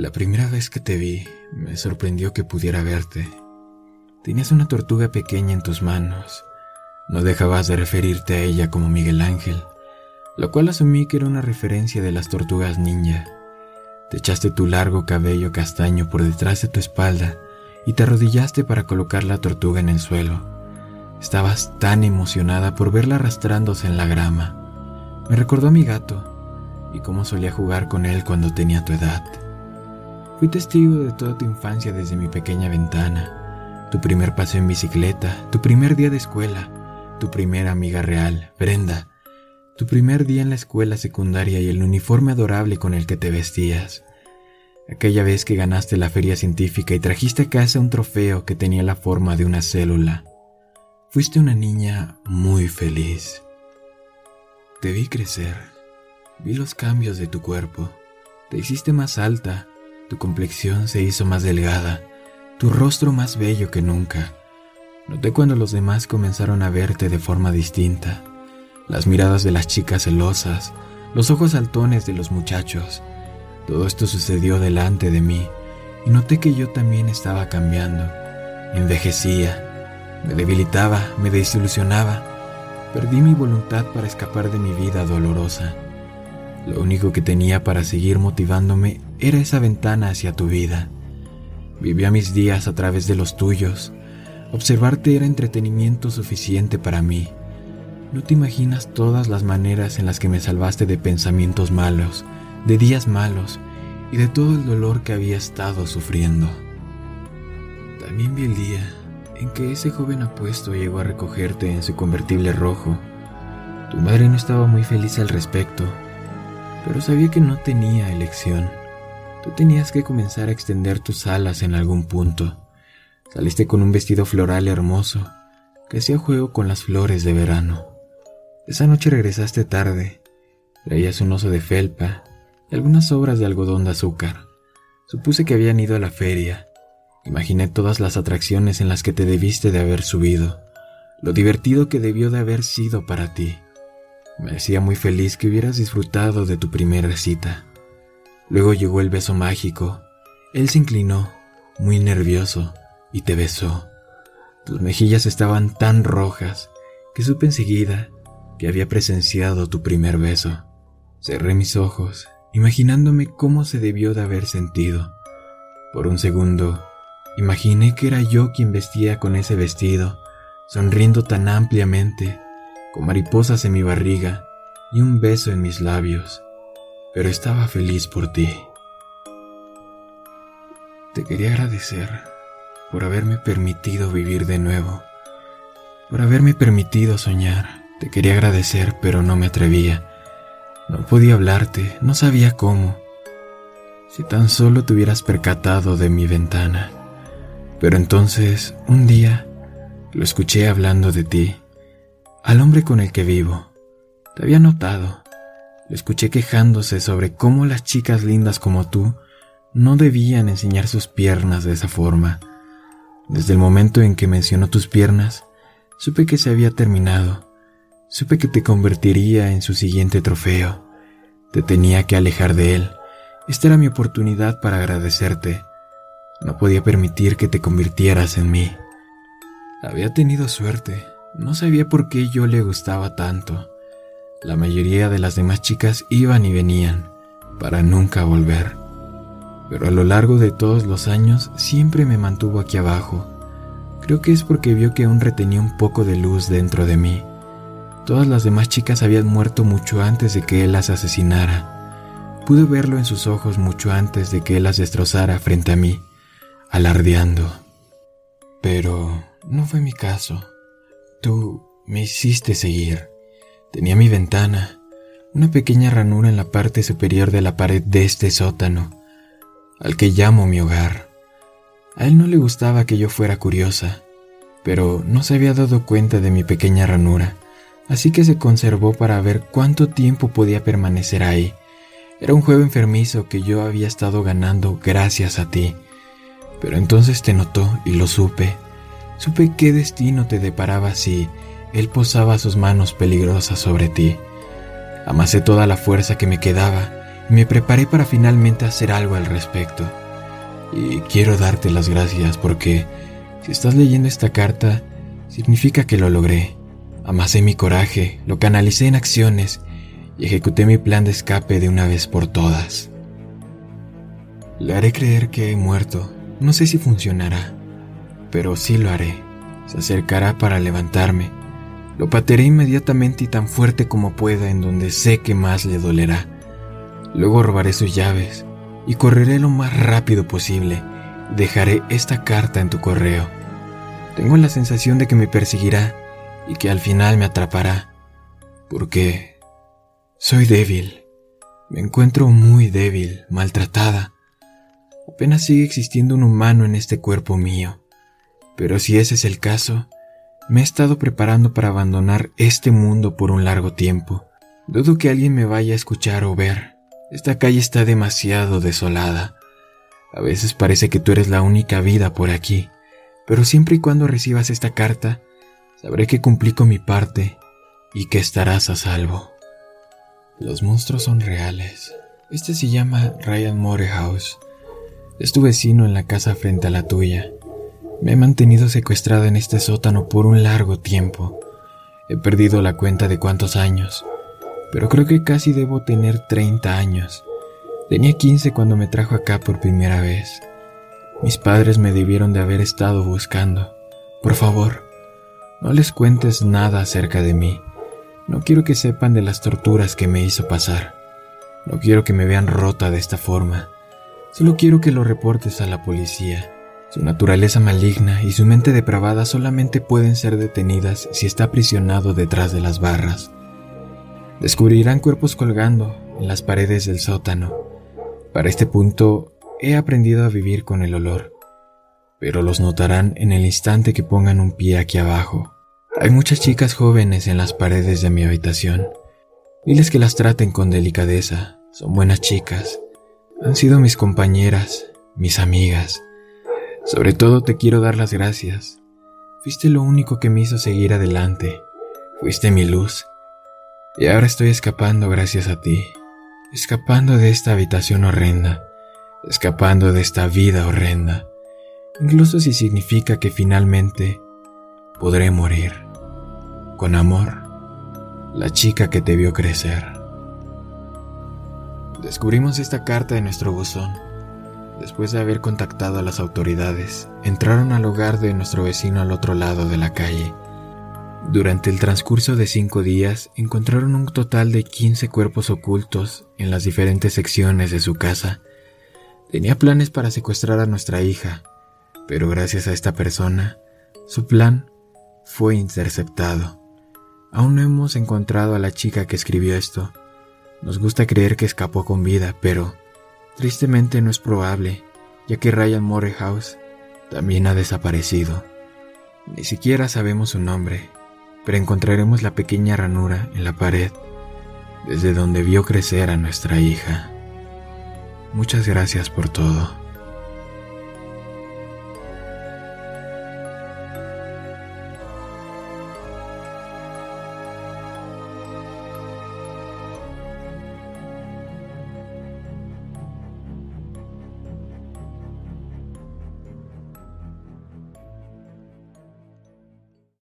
La primera vez que te vi, me sorprendió que pudiera verte. Tenías una tortuga pequeña en tus manos. No dejabas de referirte a ella como Miguel Ángel, lo cual asumí que era una referencia de las tortugas ninja. Te echaste tu largo cabello castaño por detrás de tu espalda y te arrodillaste para colocar la tortuga en el suelo. Estabas tan emocionada por verla arrastrándose en la grama. Me recordó a mi gato, y cómo solía jugar con él cuando tenía tu edad. Fui testigo de toda tu infancia desde mi pequeña ventana, tu primer paseo en bicicleta, tu primer día de escuela, tu primera amiga real, Brenda, tu primer día en la escuela secundaria y el uniforme adorable con el que te vestías. Aquella vez que ganaste la feria científica y trajiste a casa un trofeo que tenía la forma de una célula. Fuiste una niña muy feliz. Te vi crecer Vi los cambios de tu cuerpo. Te hiciste más alta, tu complexión se hizo más delgada, tu rostro más bello que nunca. Noté cuando los demás comenzaron a verte de forma distinta. Las miradas de las chicas celosas, los ojos saltones de los muchachos. Todo esto sucedió delante de mí y noté que yo también estaba cambiando. Envejecía, me debilitaba, me desilusionaba. Perdí mi voluntad para escapar de mi vida dolorosa. Lo único que tenía para seguir motivándome era esa ventana hacia tu vida. Vivía mis días a través de los tuyos. Observarte era entretenimiento suficiente para mí. No te imaginas todas las maneras en las que me salvaste de pensamientos malos, de días malos y de todo el dolor que había estado sufriendo. También vi el día en que ese joven apuesto llegó a recogerte en su convertible rojo. Tu madre no estaba muy feliz al respecto, pero sabía que no tenía elección. Tú tenías que comenzar a extender tus alas en algún punto. Saliste con un vestido floral hermoso que hacía juego con las flores de verano. Esa noche regresaste tarde. Traías un oso de felpa y algunas sobras de algodón de azúcar. Supuse que habían ido a la feria. Imaginé todas las atracciones en las que te debiste de haber subido, lo divertido que debió de haber sido para ti. Me hacía muy feliz que hubieras disfrutado de tu primera cita. Luego llegó el beso mágico. Él se inclinó, muy nervioso, y te besó. Tus mejillas estaban tan rojas que supe enseguida que había presenciado tu primer beso. Cerré mis ojos, imaginándome cómo se debió de haber sentido. Por un segundo, imaginé que era yo quien vestía con ese vestido, sonriendo tan ampliamente con mariposas en mi barriga y un beso en mis labios, pero estaba feliz por ti. Te quería agradecer por haberme permitido vivir de nuevo, por haberme permitido soñar. Te quería agradecer, pero no me atrevía. No podía hablarte, no sabía cómo. Si tan solo te hubieras percatado de mi ventana. Pero entonces, un día, lo escuché hablando de ti al hombre con el que vivo. Te había notado. Le escuché quejándose sobre cómo las chicas lindas como tú no debían enseñar sus piernas de esa forma. Desde el momento en que mencionó tus piernas, supe que se había terminado. Supe que te convertiría en su siguiente trofeo. Te tenía que alejar de él. Esta era mi oportunidad para agradecerte. No podía permitir que te convirtieras en mí. Había tenido suerte. No sabía por qué yo le gustaba tanto. La mayoría de las demás chicas iban y venían para nunca volver. Pero a lo largo de todos los años siempre me mantuvo aquí abajo. Creo que es porque vio que aún retenía un poco de luz dentro de mí. Todas las demás chicas habían muerto mucho antes de que él las asesinara. Pude verlo en sus ojos mucho antes de que él las destrozara frente a mí, alardeando. Pero no fue mi caso. Tú me hiciste seguir. Tenía mi ventana, una pequeña ranura en la parte superior de la pared de este sótano, al que llamo mi hogar. A él no le gustaba que yo fuera curiosa, pero no se había dado cuenta de mi pequeña ranura, así que se conservó para ver cuánto tiempo podía permanecer ahí. Era un juego enfermizo que yo había estado ganando gracias a ti. Pero entonces te notó y lo supe. Supe qué destino te deparaba si él posaba sus manos peligrosas sobre ti. Amasé toda la fuerza que me quedaba y me preparé para finalmente hacer algo al respecto. Y quiero darte las gracias porque si estás leyendo esta carta, significa que lo logré. Amasé mi coraje, lo canalicé en acciones y ejecuté mi plan de escape de una vez por todas. Le haré creer que he muerto. No sé si funcionará, pero sí lo haré. Se acercará para levantarme lo patearé inmediatamente y tan fuerte como pueda en donde sé que más le dolerá. Luego robaré sus llaves y correré lo más rápido posible. Dejaré esta carta en tu correo. Tengo la sensación de que me perseguirá y que al final me atrapará. Porque soy débil. Me encuentro muy débil, maltratada. Apenas sigue existiendo un humano en este cuerpo mío. Pero si ese es el caso, me he estado preparando para abandonar este mundo por un largo tiempo. Dudo que alguien me vaya a escuchar o ver. Esta calle está demasiado desolada. A veces parece que tú eres la única vida por aquí, pero siempre y cuando recibas esta carta, sabré que cumplí con mi parte y que estarás a salvo. Los monstruos son reales. Este se llama Ryan Morehouse. Es tu vecino en la casa frente a la tuya. Me he mantenido secuestrada en este sótano por un largo tiempo. He perdido la cuenta de cuántos años, pero creo que casi debo tener 30 años. Tenía 15 cuando me trajo acá por primera vez. Mis padres me debieron de haber estado buscando. Por favor, no les cuentes nada acerca de mí. No quiero que sepan de las torturas que me hizo pasar. No quiero que me vean rota de esta forma. Solo quiero que lo reportes a la policía. Su naturaleza maligna y su mente depravada solamente pueden ser detenidas si está aprisionado detrás de las barras. Descubrirán cuerpos colgando en las paredes del sótano. Para este punto he aprendido a vivir con el olor, pero los notarán en el instante que pongan un pie aquí abajo. Hay muchas chicas jóvenes en las paredes de mi habitación. Diles que las traten con delicadeza. Son buenas chicas. Han sido mis compañeras, mis amigas. Sobre todo te quiero dar las gracias. Fuiste lo único que me hizo seguir adelante. Fuiste mi luz. Y ahora estoy escapando gracias a ti. Escapando de esta habitación horrenda. Escapando de esta vida horrenda. Incluso si significa que finalmente podré morir. Con amor. La chica que te vio crecer. Descubrimos esta carta en nuestro buzón Después de haber contactado a las autoridades, entraron al hogar de nuestro vecino al otro lado de la calle. Durante el transcurso de cinco días encontraron un total de 15 cuerpos ocultos en las diferentes secciones de su casa. Tenía planes para secuestrar a nuestra hija, pero gracias a esta persona, su plan fue interceptado. Aún no hemos encontrado a la chica que escribió esto. Nos gusta creer que escapó con vida, pero Tristemente no es probable, ya que Ryan Morehouse también ha desaparecido. Ni siquiera sabemos su nombre, pero encontraremos la pequeña ranura en la pared desde donde vio crecer a nuestra hija. Muchas gracias por todo.